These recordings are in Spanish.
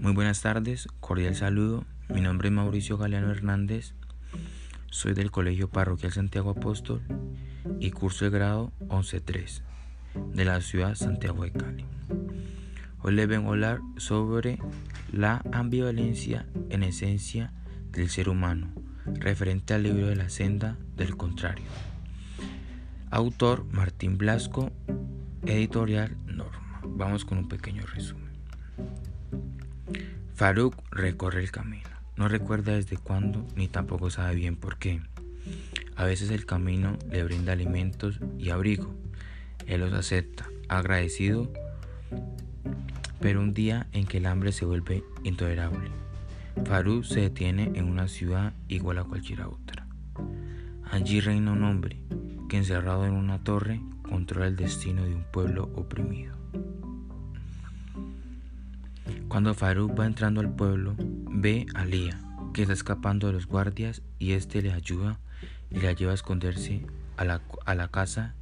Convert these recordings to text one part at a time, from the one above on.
Muy buenas tardes, cordial saludo. Mi nombre es Mauricio Galeano Hernández. Soy del Colegio Parroquial Santiago Apóstol y curso el grado 11.3 de la ciudad Santiago de Cali. Hoy les vengo a hablar sobre la ambivalencia en esencia del ser humano, referente al libro de la senda del contrario. Autor Martín Blasco, editorial Norma. Vamos con un pequeño resumen. Faruk recorre el camino. No recuerda desde cuándo ni tampoco sabe bien por qué. A veces el camino le brinda alimentos y abrigo. Él los acepta, agradecido, pero un día en que el hambre se vuelve intolerable. Faruk se detiene en una ciudad igual a cualquier otra. Allí reina un hombre que encerrado en una torre controla el destino de un pueblo oprimido. Cuando Faruk va entrando al pueblo, ve a Lía, que está escapando de los guardias y este le ayuda y la lleva a esconderse a la, a la casa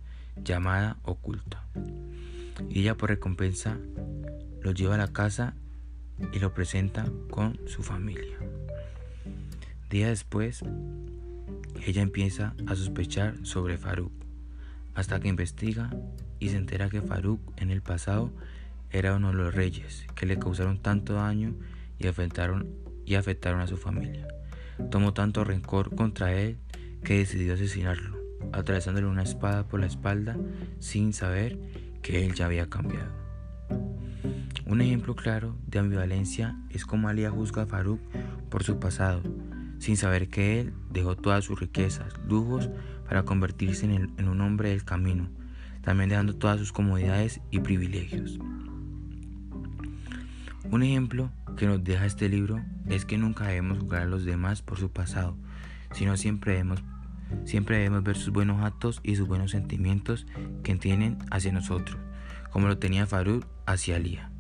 llamada oculta. Y ella por recompensa lo lleva a la casa y lo presenta con su familia. Días después, ella empieza a sospechar sobre Faruk, hasta que investiga y se entera que Faruk en el pasado era uno de los reyes que le causaron tanto daño y afectaron, y afectaron a su familia. Tomó tanto rencor contra él que decidió asesinarlo, atravesándole una espada por la espalda sin saber que él ya había cambiado. Un ejemplo claro de ambivalencia es como Alía juzga a Faruk por su pasado, sin saber que él dejó todas sus riquezas, lujos, para convertirse en, en un hombre del camino, también dejando todas sus comodidades y privilegios. Un ejemplo que nos deja este libro es que nunca debemos juzgar a los demás por su pasado, sino siempre debemos, siempre debemos ver sus buenos actos y sus buenos sentimientos que tienen hacia nosotros, como lo tenía Farud hacia Alía.